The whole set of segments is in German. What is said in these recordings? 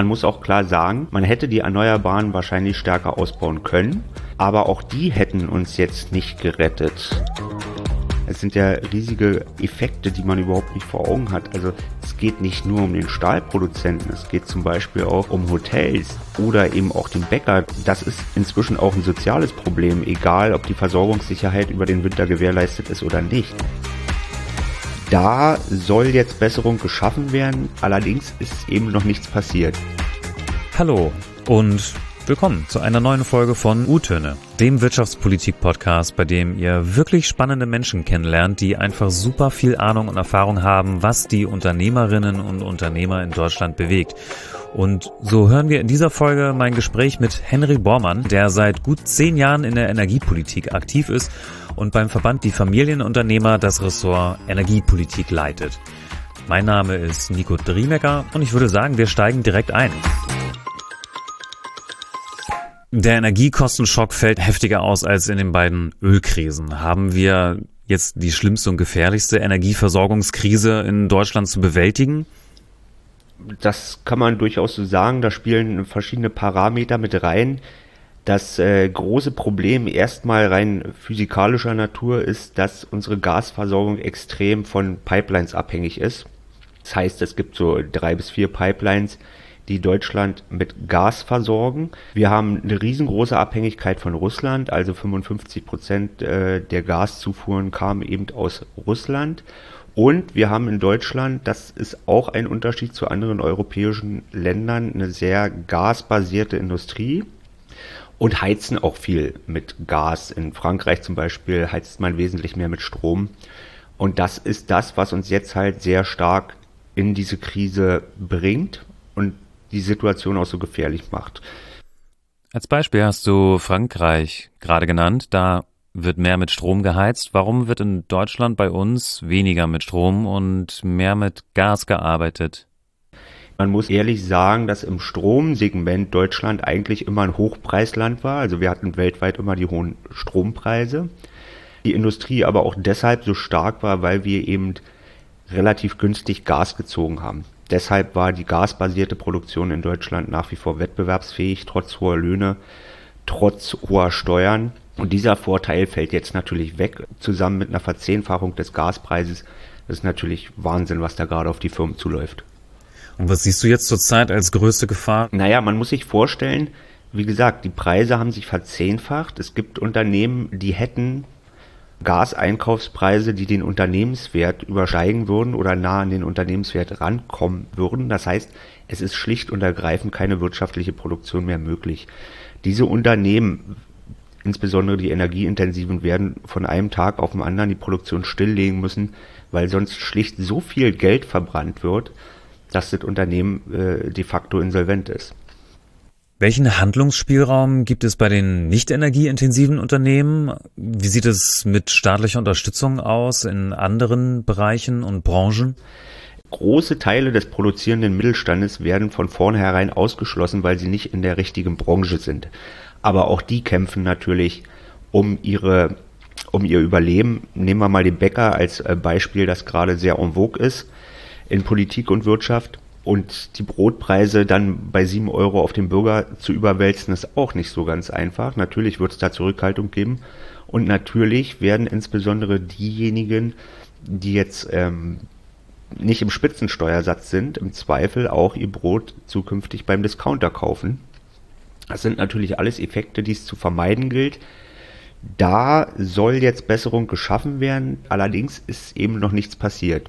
Man muss auch klar sagen, man hätte die Erneuerbaren wahrscheinlich stärker ausbauen können, aber auch die hätten uns jetzt nicht gerettet. Es sind ja riesige Effekte, die man überhaupt nicht vor Augen hat. Also es geht nicht nur um den Stahlproduzenten, es geht zum Beispiel auch um Hotels oder eben auch den Bäcker. Das ist inzwischen auch ein soziales Problem, egal ob die Versorgungssicherheit über den Winter gewährleistet ist oder nicht. Da soll jetzt Besserung geschaffen werden, allerdings ist eben noch nichts passiert. Hallo und Willkommen zu einer neuen Folge von U-Töne, dem Wirtschaftspolitik-Podcast, bei dem ihr wirklich spannende Menschen kennenlernt, die einfach super viel Ahnung und Erfahrung haben, was die Unternehmerinnen und Unternehmer in Deutschland bewegt. Und so hören wir in dieser Folge mein Gespräch mit Henry Bormann, der seit gut zehn Jahren in der Energiepolitik aktiv ist und beim Verband Die Familienunternehmer das Ressort Energiepolitik leitet. Mein Name ist Nico Driemecker und ich würde sagen, wir steigen direkt ein. Der Energiekostenschock fällt heftiger aus als in den beiden Ölkrisen. Haben wir jetzt die schlimmste und gefährlichste Energieversorgungskrise in Deutschland zu bewältigen? Das kann man durchaus so sagen. Da spielen verschiedene Parameter mit rein. Das äh, große Problem erstmal rein physikalischer Natur ist, dass unsere Gasversorgung extrem von Pipelines abhängig ist. Das heißt, es gibt so drei bis vier Pipelines, die Deutschland mit Gas versorgen. Wir haben eine riesengroße Abhängigkeit von Russland, also 55 Prozent äh, der Gaszufuhren kamen eben aus Russland. Und wir haben in Deutschland, das ist auch ein Unterschied zu anderen europäischen Ländern, eine sehr gasbasierte Industrie und heizen auch viel mit Gas. In Frankreich zum Beispiel heizt man wesentlich mehr mit Strom. Und das ist das, was uns jetzt halt sehr stark in diese Krise bringt. Und die Situation auch so gefährlich macht. Als Beispiel hast du Frankreich gerade genannt. Da wird mehr mit Strom geheizt. Warum wird in Deutschland bei uns weniger mit Strom und mehr mit Gas gearbeitet? Man muss ehrlich sagen, dass im Stromsegment Deutschland eigentlich immer ein Hochpreisland war. Also wir hatten weltweit immer die hohen Strompreise. Die Industrie aber auch deshalb so stark war, weil wir eben relativ günstig Gas gezogen haben. Deshalb war die gasbasierte Produktion in Deutschland nach wie vor wettbewerbsfähig, trotz hoher Löhne, trotz hoher Steuern. Und dieser Vorteil fällt jetzt natürlich weg, zusammen mit einer Verzehnfachung des Gaspreises. Das ist natürlich Wahnsinn, was da gerade auf die Firmen zuläuft. Und was siehst du jetzt zurzeit als größte Gefahr? Naja, man muss sich vorstellen, wie gesagt, die Preise haben sich verzehnfacht. Es gibt Unternehmen, die hätten Gaseinkaufspreise, die den Unternehmenswert übersteigen würden oder nah an den Unternehmenswert rankommen würden. Das heißt, es ist schlicht und ergreifend keine wirtschaftliche Produktion mehr möglich. Diese Unternehmen, insbesondere die energieintensiven, werden von einem Tag auf den anderen die Produktion stilllegen müssen, weil sonst schlicht so viel Geld verbrannt wird, dass das Unternehmen äh, de facto insolvent ist. Welchen Handlungsspielraum gibt es bei den nicht energieintensiven Unternehmen? Wie sieht es mit staatlicher Unterstützung aus in anderen Bereichen und Branchen? Große Teile des produzierenden Mittelstandes werden von vornherein ausgeschlossen, weil sie nicht in der richtigen Branche sind. Aber auch die kämpfen natürlich um ihre um ihr Überleben. Nehmen wir mal den Bäcker als äh, Beispiel, das gerade sehr en vogue ist in Politik und Wirtschaft. Und die Brotpreise dann bei sieben Euro auf den Bürger zu überwälzen, ist auch nicht so ganz einfach. Natürlich wird es da Zurückhaltung geben. Und natürlich werden insbesondere diejenigen, die jetzt ähm, nicht im Spitzensteuersatz sind, im Zweifel auch ihr Brot zukünftig beim Discounter kaufen. Das sind natürlich alles Effekte, die es zu vermeiden gilt. Da soll jetzt Besserung geschaffen werden, allerdings ist eben noch nichts passiert.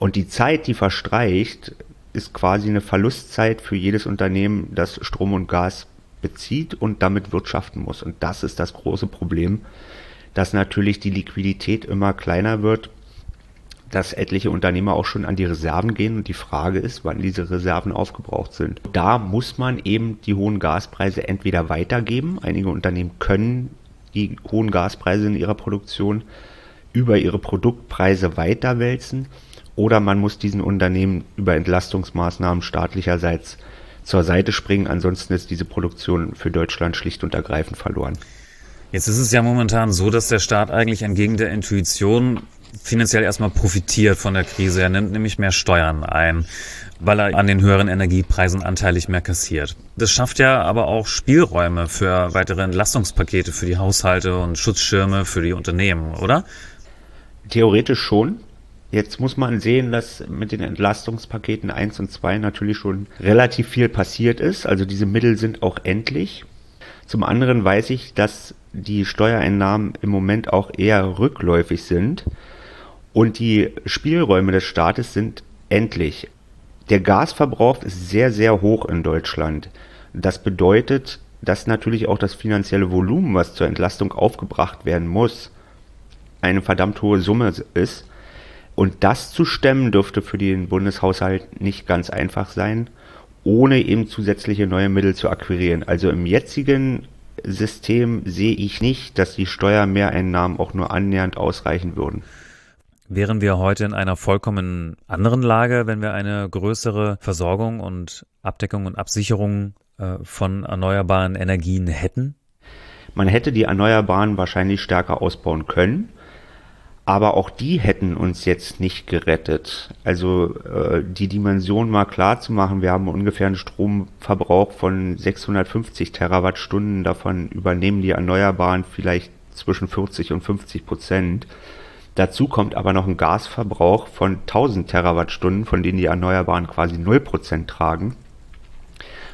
Und die Zeit, die verstreicht, ist quasi eine Verlustzeit für jedes Unternehmen, das Strom und Gas bezieht und damit wirtschaften muss. Und das ist das große Problem, dass natürlich die Liquidität immer kleiner wird, dass etliche Unternehmer auch schon an die Reserven gehen und die Frage ist, wann diese Reserven aufgebraucht sind. Da muss man eben die hohen Gaspreise entweder weitergeben. Einige Unternehmen können die hohen Gaspreise in ihrer Produktion über ihre Produktpreise weiterwälzen oder man muss diesen Unternehmen über Entlastungsmaßnahmen staatlicherseits zur Seite springen. Ansonsten ist diese Produktion für Deutschland schlicht und ergreifend verloren. Jetzt ist es ja momentan so, dass der Staat eigentlich entgegen der Intuition finanziell erstmal profitiert von der Krise. Er nimmt nämlich mehr Steuern ein, weil er an den höheren Energiepreisen anteilig mehr kassiert. Das schafft ja aber auch Spielräume für weitere Entlastungspakete für die Haushalte und Schutzschirme für die Unternehmen, oder? Theoretisch schon. Jetzt muss man sehen, dass mit den Entlastungspaketen 1 und 2 natürlich schon relativ viel passiert ist. Also diese Mittel sind auch endlich. Zum anderen weiß ich, dass die Steuereinnahmen im Moment auch eher rückläufig sind und die Spielräume des Staates sind endlich. Der Gasverbrauch ist sehr, sehr hoch in Deutschland. Das bedeutet, dass natürlich auch das finanzielle Volumen, was zur Entlastung aufgebracht werden muss, eine verdammt hohe Summe ist. Und das zu stemmen dürfte für den Bundeshaushalt nicht ganz einfach sein, ohne eben zusätzliche neue Mittel zu akquirieren. Also im jetzigen System sehe ich nicht, dass die Steuermehreinnahmen auch nur annähernd ausreichen würden. Wären wir heute in einer vollkommen anderen Lage, wenn wir eine größere Versorgung und Abdeckung und Absicherung äh, von erneuerbaren Energien hätten? Man hätte die Erneuerbaren wahrscheinlich stärker ausbauen können. Aber auch die hätten uns jetzt nicht gerettet. Also äh, die Dimension mal klar zu machen, wir haben ungefähr einen Stromverbrauch von 650 Terawattstunden, davon übernehmen die Erneuerbaren vielleicht zwischen 40 und 50 Prozent. Dazu kommt aber noch ein Gasverbrauch von 1000 Terawattstunden, von denen die Erneuerbaren quasi 0 Prozent tragen.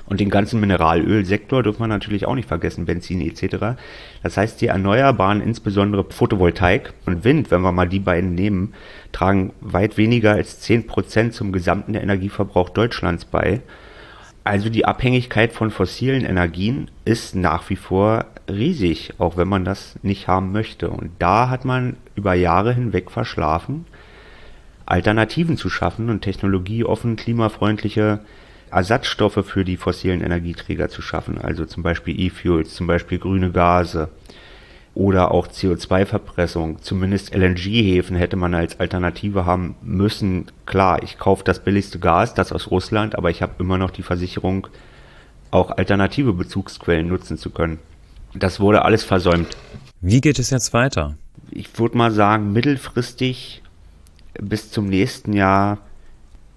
Und den ganzen Mineralölsektor dürfen wir natürlich auch nicht vergessen, Benzin etc. Das heißt, die Erneuerbaren, insbesondere Photovoltaik und Wind, wenn wir mal die beiden nehmen, tragen weit weniger als 10% zum gesamten Energieverbrauch Deutschlands bei. Also die Abhängigkeit von fossilen Energien ist nach wie vor riesig, auch wenn man das nicht haben möchte. Und da hat man über Jahre hinweg verschlafen, Alternativen zu schaffen und technologieoffen klimafreundliche Ersatzstoffe für die fossilen Energieträger zu schaffen, also zum Beispiel E-Fuels, zum Beispiel grüne Gase oder auch CO2-Verpressung. Zumindest LNG-Häfen hätte man als Alternative haben müssen. Klar, ich kaufe das billigste Gas, das aus Russland, aber ich habe immer noch die Versicherung, auch alternative Bezugsquellen nutzen zu können. Das wurde alles versäumt. Wie geht es jetzt weiter? Ich würde mal sagen, mittelfristig bis zum nächsten Jahr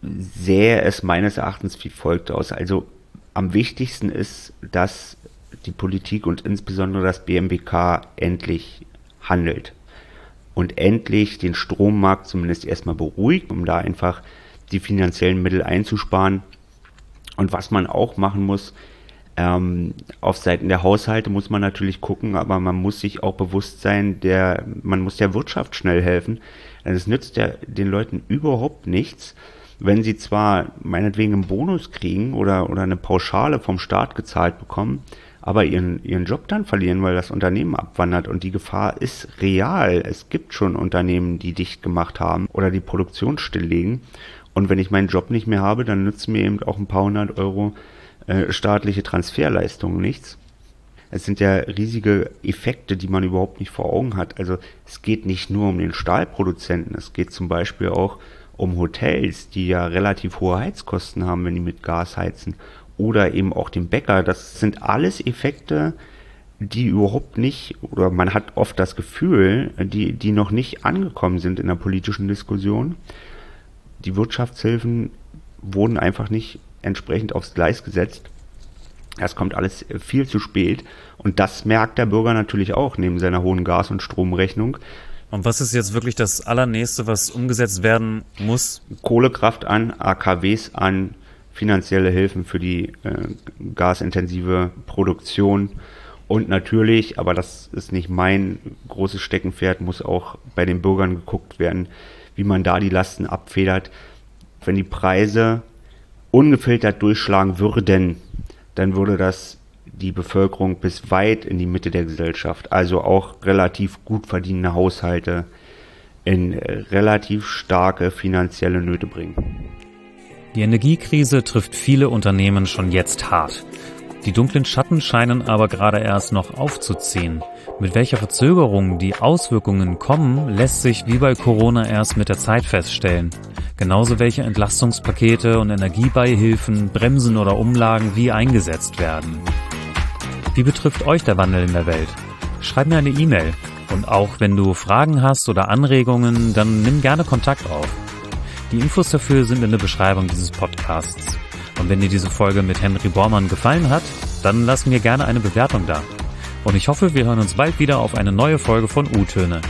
sähe es meines Erachtens wie folgt aus. Also am wichtigsten ist, dass die Politik und insbesondere das BMWK endlich handelt und endlich den Strommarkt zumindest erstmal beruhigt, um da einfach die finanziellen Mittel einzusparen. Und was man auch machen muss, ähm, auf Seiten der Haushalte muss man natürlich gucken, aber man muss sich auch bewusst sein, der, man muss der Wirtschaft schnell helfen. Es nützt ja den Leuten überhaupt nichts, wenn sie zwar meinetwegen einen Bonus kriegen oder, oder eine Pauschale vom Staat gezahlt bekommen, aber ihren, ihren Job dann verlieren, weil das Unternehmen abwandert und die Gefahr ist real. Es gibt schon Unternehmen, die dicht gemacht haben oder die Produktion stilllegen. Und wenn ich meinen Job nicht mehr habe, dann nützen mir eben auch ein paar hundert Euro äh, staatliche Transferleistungen nichts. Es sind ja riesige Effekte, die man überhaupt nicht vor Augen hat. Also es geht nicht nur um den Stahlproduzenten, es geht zum Beispiel auch um Hotels, die ja relativ hohe Heizkosten haben, wenn die mit Gas heizen, oder eben auch den Bäcker. Das sind alles Effekte, die überhaupt nicht, oder man hat oft das Gefühl, die, die noch nicht angekommen sind in der politischen Diskussion. Die Wirtschaftshilfen wurden einfach nicht entsprechend aufs Gleis gesetzt. Das kommt alles viel zu spät. Und das merkt der Bürger natürlich auch neben seiner hohen Gas- und Stromrechnung. Und was ist jetzt wirklich das Allernächste, was umgesetzt werden muss? Kohlekraft an, AKWs an, finanzielle Hilfen für die äh, gasintensive Produktion. Und natürlich, aber das ist nicht mein großes Steckenpferd, muss auch bei den Bürgern geguckt werden, wie man da die Lasten abfedert. Wenn die Preise ungefiltert durchschlagen würden, dann würde das die Bevölkerung bis weit in die Mitte der Gesellschaft, also auch relativ gut verdienende Haushalte, in relativ starke finanzielle Nöte bringen. Die Energiekrise trifft viele Unternehmen schon jetzt hart. Die dunklen Schatten scheinen aber gerade erst noch aufzuziehen. Mit welcher Verzögerung die Auswirkungen kommen, lässt sich wie bei Corona erst mit der Zeit feststellen. Genauso welche Entlastungspakete und Energiebeihilfen, Bremsen oder Umlagen wie eingesetzt werden. Wie betrifft euch der Wandel in der Welt? Schreibt mir eine E-Mail Und auch wenn du Fragen hast oder Anregungen, dann nimm gerne Kontakt auf. Die Infos dafür sind in der Beschreibung dieses Podcasts. Und wenn dir diese Folge mit Henry Bormann gefallen hat, dann lass mir gerne eine Bewertung da. Und ich hoffe, wir hören uns bald wieder auf eine neue Folge von U-Töne,